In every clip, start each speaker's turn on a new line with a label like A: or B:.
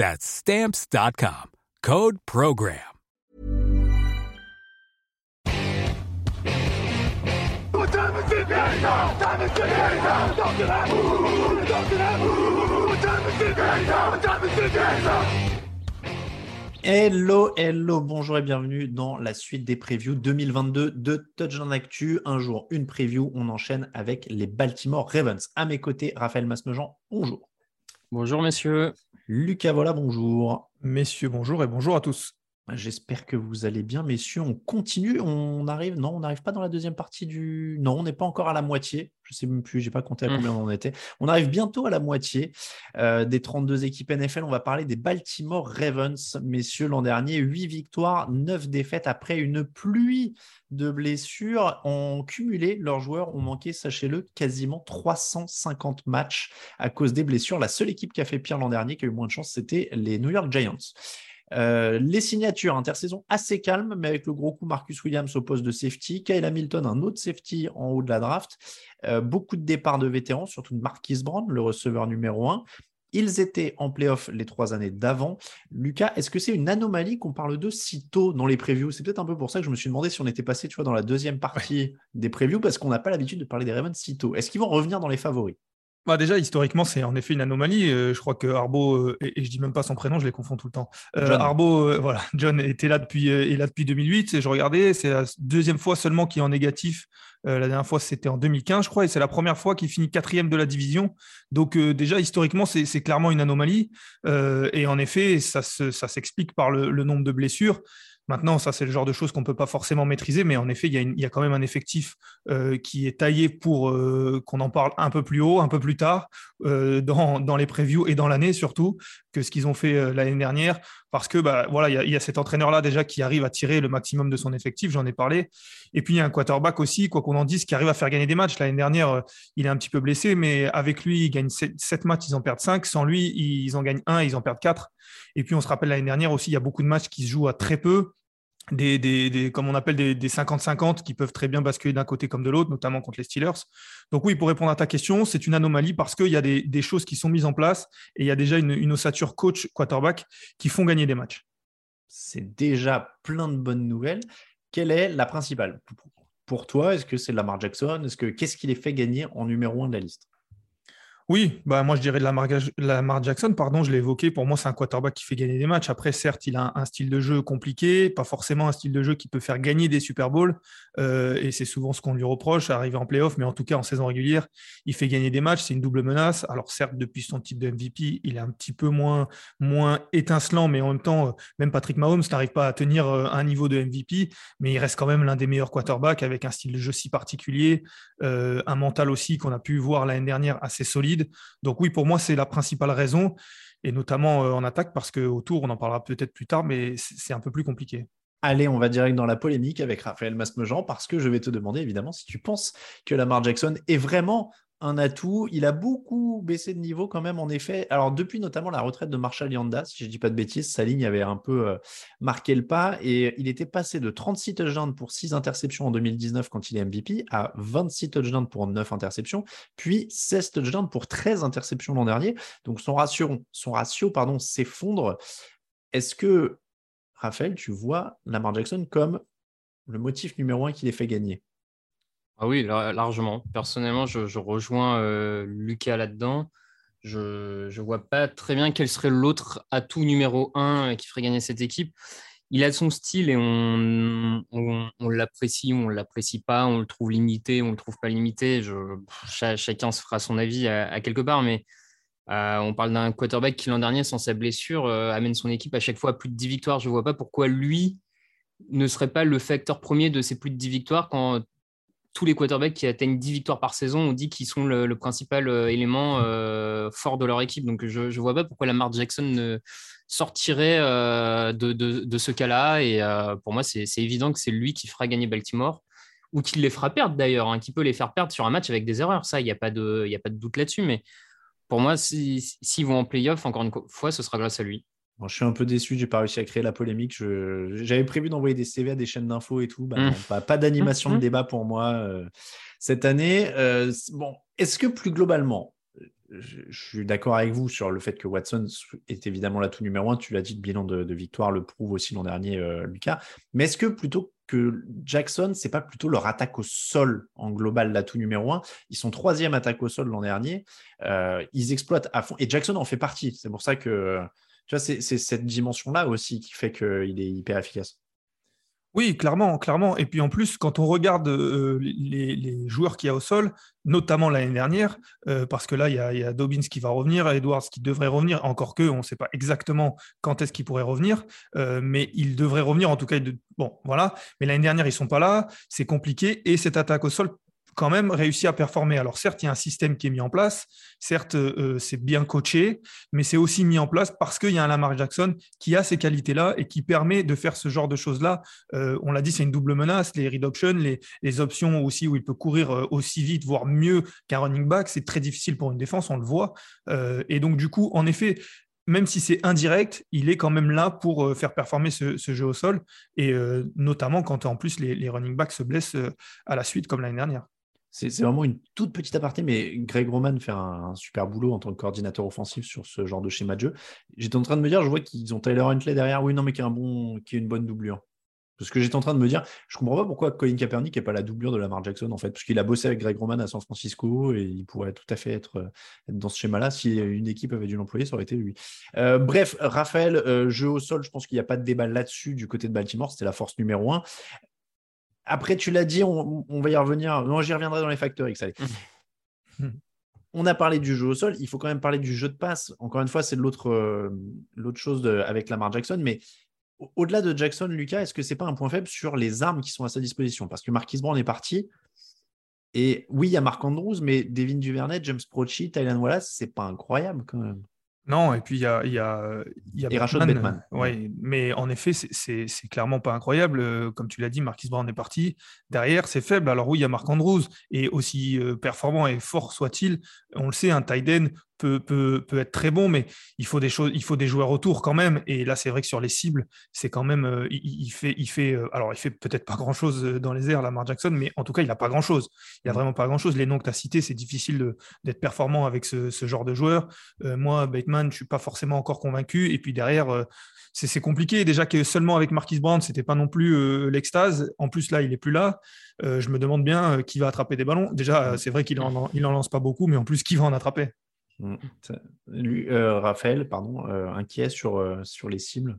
A: That's stamps.com. Code program.
B: Hello, hello, bonjour et bienvenue dans la suite des previews 2022 de Touchdown Actu. Un jour, une preview, on enchaîne avec les Baltimore Ravens. À mes côtés, Raphaël Masmejean, bonjour.
C: Bonjour messieurs.
B: Lucas Vola, bonjour.
D: Messieurs, bonjour et bonjour à tous.
B: J'espère que vous allez bien, messieurs. On continue. On arrive. Non, on n'arrive pas dans la deuxième partie du. Non, on n'est pas encore à la moitié. Je ne sais même plus. J'ai pas compté à combien on en était. On arrive bientôt à la moitié euh, des 32 équipes NFL. On va parler des Baltimore Ravens, messieurs. L'an dernier, 8 victoires, 9 défaites après une pluie de blessures. En cumulé, leurs joueurs ont manqué, sachez-le, quasiment 350 matchs à cause des blessures. La seule équipe qui a fait pire l'an dernier, qui a eu moins de chance, c'était les New York Giants. Euh, les signatures, intersaison assez calme, mais avec le gros coup Marcus Williams au poste de safety, Kyle Hamilton, un autre safety en haut de la draft, Euh, beaucoup de départs de vétérans, surtout de Marquis Brown, le receveur numéro 1. Ils étaient en playoff les trois années d'avant. Lucas, est-ce que c'est une anomalie qu'on parle de si tôt dans les previews? C'est peut-être un peu pour ça que je me suis demandé si on était passé tu vois, dans la deuxième partie des previews, parce qu'on n'a pas l'habitude de parler des Ravens si tôt. Est-ce qu'ils vont revenir dans les favoris?
D: Bah déjà, historiquement, c'est en effet une anomalie. Euh, je crois que Arbo, euh, et, et je dis même pas son prénom, je les confonds tout le temps. Euh. Arbo, voilà, John était là depuis, est là depuis 2008. Et je regardais, c'est la deuxième fois seulement qu'il est en négatif. La dernière fois, c'était en 2015, je crois, et c'est la première fois qu'il finit quatrième de la division. Donc déjà, historiquement, c'est clairement une anomalie. Et en effet, ça se- ça s'explique par le, le nombre de blessures. Maintenant, ça, c'est le genre de choses qu'on ne peut pas forcément maîtriser, mais en effet, il y a, quand même un effectif euh, qui est taillé pour euh, qu'on en parle un peu plus haut, un peu plus tard, euh, dans, dans les previews et dans l'année surtout, que ce qu'ils ont fait l'année dernière. Parce que bah, voilà, il y a, y a cet entraîneur-là déjà qui arrive à tirer le maximum de son effectif, j'en ai parlé. Et puis, il y a un quarterback aussi, quoi qu'on en dise, qui arrive à faire gagner des matchs. L'année dernière, il est un petit peu blessé, mais avec lui, il gagne 7 matchs, ils en perdent 5. Sans lui, ils en gagnent 1, ils en perdent 4. Et puis, on se rappelle l'année dernière aussi, il y a beaucoup de matchs qui se jouent à très peu des, des, des- comme on appelle des des 50-50 qui peuvent très bien basculer d'un côté comme de l'autre, notamment contre les Steelers. Donc oui, pour répondre à ta question, c'est une anomalie parce qu'il y a des, choses qui sont mises en place et il y a déjà une, ossature coach quarterback qui font gagner des matchs.
B: C'est déjà plein de bonnes nouvelles. Quelle est la principale? Pour toi Est-ce que c'est Lamar Jackson? Est-ce que qu'est-ce qui les fait gagner en numéro 1 de la liste?
D: Oui, bah moi je dirais de Lamar, Lamar Jackson, pardon, je l'ai évoqué. Pour moi, c'est un quarterback qui fait gagner des matchs. Après, certes, il a un, style de jeu compliqué, pas forcément un style de jeu qui peut faire gagner des Super Bowls. euh, et c'est souvent ce qu'on lui reproche, arriver en playoff, mais en tout cas en saison régulière, il fait gagner des matchs. C'est une double menace. Alors certes, depuis son type de MVP, il est un petit peu moins, étincelant, mais en même temps, même Patrick Mahomes n'arrive pas à tenir euh, un niveau de MVP, mais il reste quand même l'un des meilleurs quarterbacks avec un style de jeu si particulier, euh, un mental aussi qu'on a pu voir l'année dernière assez solide. Donc oui, pour moi, c'est la principale raison, et notamment euh, en attaque, parce qu'autour, on en parlera peut-être plus tard, mais c'est un peu plus compliqué.
B: Allez, on va direct dans la polémique avec Raphaël Masmejean parce que je vais te demander évidemment si tu penses que Lamar Jackson est vraiment un atout. Il a beaucoup baissé de niveau quand même, en effet. Alors, depuis notamment la retraite de Marshall Yanda, si je ne dis pas de bêtises, sa ligne avait un peu euh, marqué le pas et il était passé de 36 touchdowns pour 6 interceptions en 2019 quand il est MVP à 26 touchdowns pour 9 interceptions, puis 16 touchdowns pour 13 interceptions l'an dernier. Donc, son ratio, son ratio pardon, s'effondre. Est-ce que, Raphaël, tu vois Lamar Jackson comme le motif numéro un qui les fait gagner?
C: Ah oui, largement. Personnellement, je, rejoins euh, Lucas là-dedans. Je ne vois pas très bien quel serait l'autre atout numéro un qui ferait gagner cette équipe. Il a son style et on, on, l'apprécie ou on ne l'apprécie pas, on le trouve limité, on ne le trouve pas limité. Chacun se fera son avis à, quelque part, mais euh, on parle d'un quarterback qui l'an dernier, sans sa blessure, euh, amène son équipe à chaque fois plus de 10 victoires. Je ne vois pas pourquoi lui ne serait pas le facteur premier de ces plus de 10 victoires quand tous les quarterbacks qui atteignent 10 victoires par saison ont dit qu'ils sont le, principal euh, élément euh, fort de leur équipe. Donc je ne vois pas pourquoi Lamar Jackson ne sortirait euh, de, ce cas-là. Et pour moi, c'est évident que c'est lui qui fera gagner Baltimore ou qui les fera perdre d'ailleurs, hein, qui peut les faire perdre sur un match avec des erreurs. Ça, il n'y a, pas de, a pas de doute là-dessus. Mais pour moi, s'ils vont en playoff, encore une fois, ce sera grâce à lui
B: je suis un peu déçu, j'ai pas réussi à créer la polémique. J'avais prévu d'envoyer des CV à des chaînes d'infos et tout. Bah mmh. pas, d'animation de mmh. débat pour moi euh, cette année. Euh, bon, est-ce que plus globalement, je, suis d'accord avec vous sur le fait que Watson est évidemment l'atout numéro un. Tu l'as dit, le bilan de, victoire le prouve aussi l'an dernier, euh, Lucas. Mais est-ce que plutôt que Jackson, c'est pas plutôt leur attaque au sol en global l'atout numéro un? Ils sont troisième attaque au sol l'an dernier. ils exploitent à fond. Et Jackson en fait partie. C'est pour ça que tu vois, c'est cette dimension-là aussi qui fait qu'il est hyper efficace.
D: Oui, clairement, clairement. Et puis en plus, quand on regarde euh, les, joueurs qu'il y a au sol, notamment l'année dernière, euh, parce que là, il y, a, Dobbins qui va revenir, Edwards qui devrait revenir, encore que on ne sait pas exactement quand est-ce qu'il pourrait revenir, euh, mais il devrait revenir en tout cas. Bon, voilà. Mais l'année dernière, ils ne sont pas là, c'est compliqué. Et cette attaque au sol quand même réussi à performer. Alors certes, il y a un système qui est mis en place, certes, euh, c'est bien coaché, mais c'est aussi mis en place parce qu'il y a un Lamar Jackson qui a ces qualités-là et qui permet de faire ce genre de choses-là. Euh, on l'a dit, c'est une double menace, les read options, les, options aussi où il peut courir euh, aussi vite, voire mieux qu'un running back, c'est très difficile pour une défense, on le voit. et donc du coup, en effet, même si c'est indirect, il est quand même là pour faire performer ce, jeu au sol, et notamment quand en plus les running backs se blessent à la suite, comme l'année dernière.
B: C'est vraiment une toute petite aparté, mais Greg Roman fait un, super boulot en tant que coordinateur offensif sur ce genre de schéma de jeu. J'étais en train de me dire, je vois qu'ils ont Tyler Huntley derrière, oui, non, mais qui est, qui est une bonne doublure. Parce que j'étais en train de me dire, je comprends pas pourquoi Colin Kaepernick n'est pas la doublure de Lamar Jackson, en fait, parce qu'il a bossé avec Greg Roman à San Francisco et il pourrait tout à fait être, dans ce schéma-là. Si une équipe avait dû l'employer, ça aurait été lui. Euh, bref, Raphaël, euh, jeu au sol, je pense qu'il n'y a pas de débat là-dessus du côté de Baltimore, c'était la force numéro un. Après, tu l'as dit, on, va y revenir. Non, j'y reviendrai dans les facteurs X. Mmh. on a parlé du jeu au sol. Il faut quand même parler du jeu de passe. Encore une fois, c'est l'autre euh, chose avec Lamar Jackson. Mais au-delà de Jackson, Lucas, est-ce que c'est pas un point faible sur les armes qui sont à sa disposition? Parce que Marquis Brown est parti. Et oui, il y a Marc Andrews, mais Devin Duvernay, James Prochy, Tylan Wallace, c'est pas incroyable quand même.
D: Non, et puis il y a, y a, y a
B: Batman.
D: Ouais, mais en effet, c'est clairement pas incroyable. Euh, comme tu l'as dit, Marquis Brown est parti. Derrière, c'est faible. Alors oui, il y a Marc Andrews, et aussi euh, performant et fort soit-il, on le sait, un tight peut, peut, être très bon, mais il faut des choses, il faut des joueurs autour quand même. Et là, c'est vrai que sur les cibles, c'est quand même, euh, il, fait, il fait, euh, alors il fait peut-être pas grand chose euh, dans les airs, Lamar Jackson, mais en tout cas, il a pas grand chose. Il a mm. vraiment pas grand chose. Les noms que tu as cités, c'est difficile d'être performant avec ce, genre de joueur. moi, Bateman, je suis pas forcément encore convaincu. Et puis derrière, c'est compliqué. Déjà que seulement avec Marquis Brown, c'était pas non plus l'extase. En plus, là, il est plus là. je me demande bien qui va attraper des ballons. Déjà, mm. c'est vrai qu'il en, il en lance pas beaucoup, mais en plus, qui va en attraper?
B: Mm. Lui, euh, Raphaël, pardon, euh, inquiet sur, euh, sur les cibles?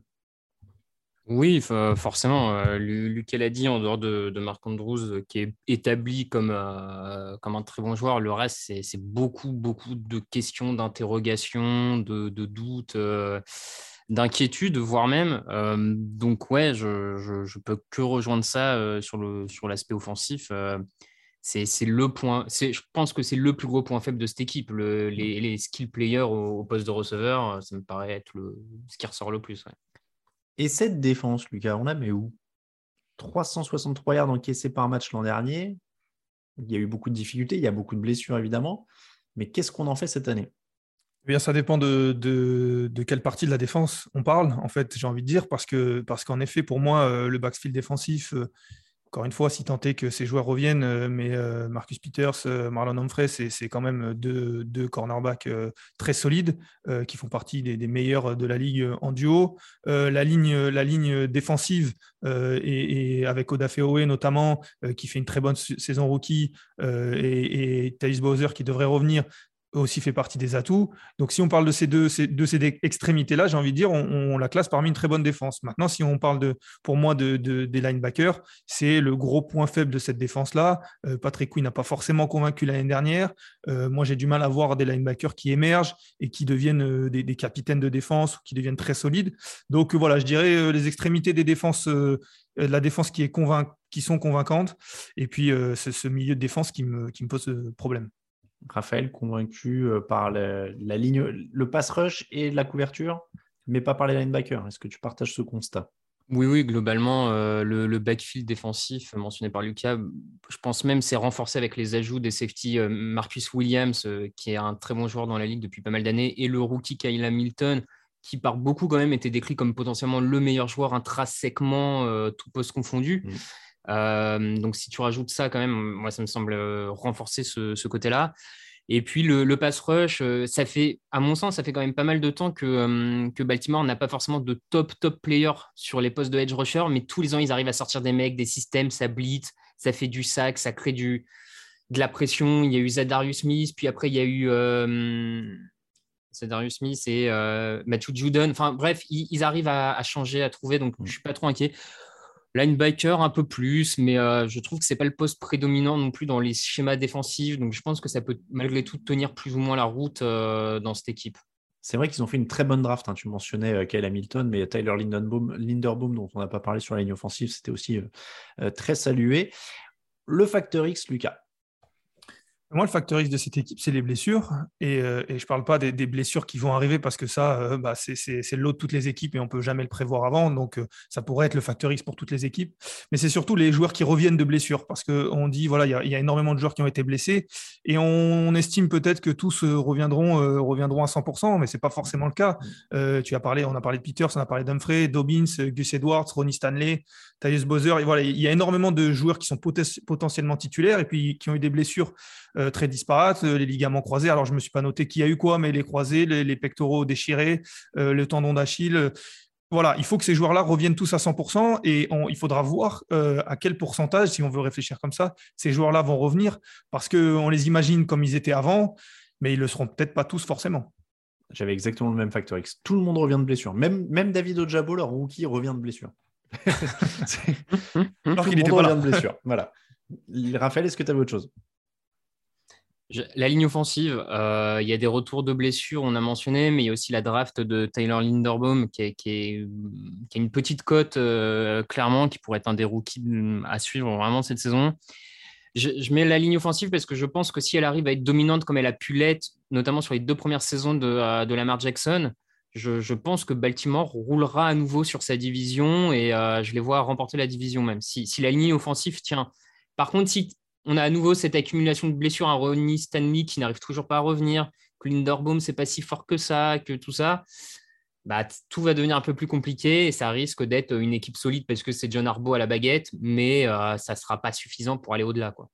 C: Oui, forcément. L'a dit, en dehors de, Marc Andrews, qui est établi comme, comme un très bon joueur, le reste, c'est beaucoup, beaucoup de questions, d'interrogations, de, doutes, d'inquiétudes, voire même. donc, ouais, je ne peux que rejoindre ça sur l'aspect offensif c'est le point. Je pense que c'est le plus gros point faible de cette équipe. les, les, skill players au, poste de receveur, ça me paraît être le, ce qui ressort le plus.
B: Et cette défense, Lucas, on la met où 363 yards encaissés par match l'an dernier. Il y a eu beaucoup de difficultés, il y a beaucoup de blessures évidemment. Mais qu'est-ce qu'on en fait cette année?
D: Eh bien, ça dépend de, de, quelle partie de la défense on parle, en fait, j'ai envie de dire, parce que parce qu'en effet, pour moi, euh, le backfield défensif, euh, encore une fois, si tant est que ces joueurs reviennent, euh, mais Marcus Peters, Marlon Humphrey, c'est quand même deux, cornerbacks très solides qui font partie des, meilleurs de la ligue en duo. la, ligne, défensive, et, avec Oda Feoe notamment, qui fait une très bonne saison rookie, et, et Bowser qui devrait revenir, aussi fait partie des atouts. Donc, si on parle de ces deux, de ces extrémités-là, j'ai envie de dire, on, la classe parmi une très bonne défense. Maintenant, si on parle de, pour moi de, des linebackers, c'est le gros point faible de cette défense-là. Euh, Patrick Quinn n'a pas forcément convaincu l'année dernière. Euh, moi, j'ai du mal à voir des linebackers qui émergent et qui deviennent euh, des, capitaines de défense ou qui deviennent très solides. Donc, voilà, je dirais les extrémités des défenses, la défense qui, est qui sont convaincantes, et puis c'est ce milieu de défense qui me, qui me pose problème.
B: Raphaël, convaincu euh, par la, ligne, le pass rush et la couverture, mais pas par les linebackers. Est-ce que tu partages ce constat?
C: Oui, oui, globalement, euh, le, backfield défensif mentionné par Lucas, je pense même c'est renforcé avec les ajouts des safety euh, Marcus Williams, qui est un très bon joueur dans la ligue depuis pas mal d'années, et le rookie Kyle Hamilton, qui par beaucoup quand même était décrit comme potentiellement le meilleur joueur intrinsèquement, tout poste confondu. Mmh. Euh, donc si tu rajoutes ça quand même, moi ça me semble euh, renforcer ce, côté-là. Et puis le, pass rush, euh, ça fait, à mon sens, ça fait quand même pas mal de temps que, que Baltimore n'a pas forcément de top top player sur les postes de edge rusher, mais tous les ans ils arrivent à sortir des mecs, des systèmes, ça blitz, ça fait du sac, ça crée du, de la pression. Il y a eu Zadarius Smith, puis après il y a eu Zadarius Smith et Matthew Judon. Enfin bref, ils, arrivent à, à, changer, à trouver, donc je suis pas trop inquiet. Linebacker un peu plus, mais euh, je trouve que c'est pas le poste prédominant non plus dans les schémas défensifs. Donc je pense que ça peut malgré tout tenir plus ou moins la route euh, dans cette équipe.
B: C'est vrai qu'ils ont fait une très bonne draft. Hein. Tu mentionnais euh, Kyle Hamilton, mais Tyler Linderbaum, dont on n'a pas parlé sur la ligne offensive, c'était aussi très salué. Le facteur X, Lucas.
D: Moi, le facteur X de cette équipe, c'est les blessures. Et, euh, je ne parle pas des, blessures qui vont arriver parce que ça, euh, bah, c'est le lot de toutes les équipes et on ne peut jamais le prévoir avant. Donc, euh, ça pourrait être le facteur X pour toutes les équipes. Mais c'est surtout les joueurs qui reviennent de blessures parce qu'on dit, voilà, il y, a énormément de joueurs qui ont été blessés et on, estime peut-être que tous reviendront, reviendront à 100%, mais ce n'est pas forcément le cas. tu as parlé, on a parlé de Peters, on a parlé d'Humphrey, Dobbins, Gus Edwards, Ronnie Stanley, Tyus Bowser. Il y a énormément de joueurs qui sont potentiellement titulaires et puis qui ont eu des blessures euh, très disparates, euh, les ligaments croisés. Alors, je ne me suis pas noté qui a eu quoi, mais les croisés, les, pectoraux déchirés, euh, le tendon d'Achille. voilà, il faut que ces joueurs-là reviennent tous à 100% et il faudra voir à quel pourcentage, si on veut réfléchir comme ça, ces joueurs-là vont revenir parce qu'on les imagine comme ils étaient avant, mais ils ne le seront peut-être pas tous forcément.
B: J'avais exactement le même facteur X. Tout le monde revient de blessure. Même, même David Ojabo, leur rookie, revient de blessure. Alors qu'il était pas là. de blessure. Voilà. Raphaël, est-ce que tu avais autre chose?
C: La ligne offensive, euh, il y a des retours de blessures, on a mentionné, mais il y a aussi la draft de Tyler Linderbaum qui, est, a une petite cote, euh, clairement, qui pourrait être un des rookies à suivre vraiment cette saison. Je, mets la ligne offensive parce que je pense que si elle arrive à être dominante comme elle a pu l'être, notamment sur les deux premières saisons de, euh, Lamar Jackson, je, pense que Baltimore roulera à nouveau sur sa division et je les vois remporter la division même, si, si la ligne offensive tient. Par contre, si on a à nouveau cette accumulation de blessures à Ronnie Stanley qui n'arrive toujours pas à revenir, que Linderbaum, c'est pas si fort que ça, que tout ça. Bah, tout va devenir un peu plus compliqué et ça risque d'être une équipe solide parce que c'est John Arbo à la baguette, mais euh, ça ne sera pas suffisant pour aller au-delà. Quoi.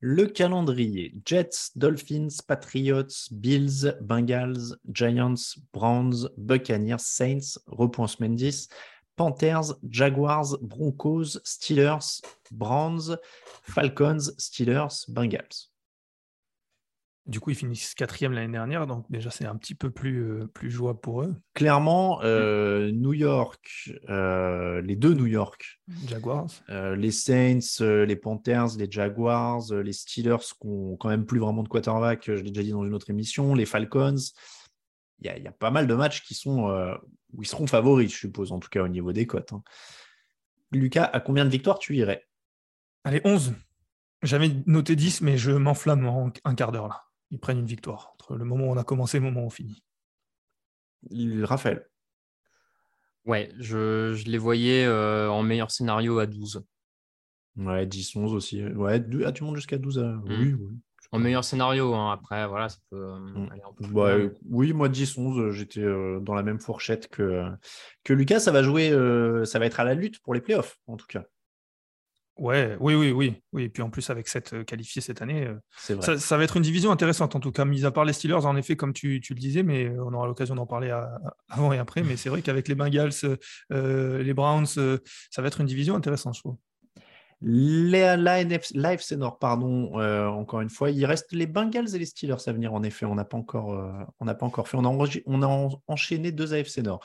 B: Le calendrier Jets, Dolphins, Patriots, Bills, Bengals, Giants, Browns, Buccaneers, Saints, repos semaine 10. Panthers, Jaguars, Broncos, Steelers, Browns, Falcons, Steelers, Bengals.
D: Du coup, ils finissent quatrième l'année dernière, donc déjà c'est un petit peu plus, euh, plus jouable pour eux.
B: Clairement, euh, New York, euh, les deux New York,
D: Jaguars,
B: les Saints, les Panthers, les Jaguars, les Steelers qui n'ont quand même plus vraiment de quarterback, je l'ai déjà dit dans une autre émission, les Falcons. Il y, a pas mal de matchs qui sont où ils seront favoris, je suppose, en tout cas au niveau des cotes. Hein. Lucas, à combien de victoires tu irais?
D: Allez, 11. J'avais noté 10, mais je m'enflamme en un quart d'heure là. Ils prennent une victoire entre le moment où on a commencé et le moment où on finit.
B: Raphaël
C: Ouais, je, les voyais euh, en meilleur scénario à 12.
B: Ouais, 10, 11 aussi. Ouais, ah, tu montes jusqu'à 12 à... Oui, oui.
C: En meilleur scénario, hein. après, voilà, ça peut euh,
B: Mm.
C: aller un peu plus loin.
B: oui, moi 10-11, euh, j'étais euh, dans la même fourchette que, que Lucas. Ça va jouer, euh, ça va être à la lutte pour les playoffs, en tout cas.
D: Ouais, oui, oui, oui, oui. Et puis en plus, avec cette qualifiée cette année,
B: vrai.
D: ça, ça va être une division intéressante en tout cas, mis à part les Steelers, en effet, comme tu, tu le disais, mais on aura l'occasion d'en parler à- avant et après. Mais c'est vrai qu'avec les Bengals, les Browns, euh, ça va être une division intéressante, je trouve.
B: L'AFC Nord, pardon, euh, encore une fois, il reste les Bengals et les Steelers à venir, en effet. On n'a pas, encore, euh, pas encore fait. On a, enchaîné deux AFC Nord.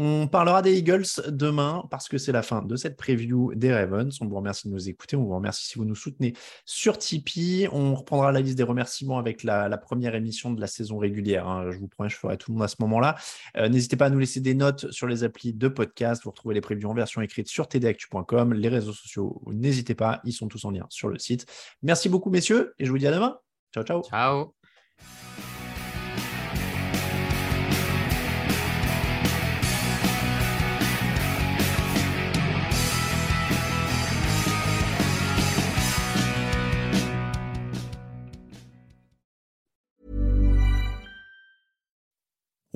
B: On parlera des Eagles demain parce que c'est la fin de cette preview des Ravens. On vous remercie de nous écouter. On vous remercie si vous nous soutenez sur Tipeee. On reprendra la liste des remerciements avec la, première émission de la saison régulière. hein. Je vous promets, je ferai tout le monde à ce moment-là. Euh, N'hésitez pas à nous laisser des notes sur les applis de podcast. Vous retrouvez les previews en version écrite sur tdactu.com. Les réseaux sociaux, n'hésitez pas. Ils sont tous en lien sur le site. Merci beaucoup, messieurs, et je vous dis à demain. Ciao, ciao.
C: Ciao.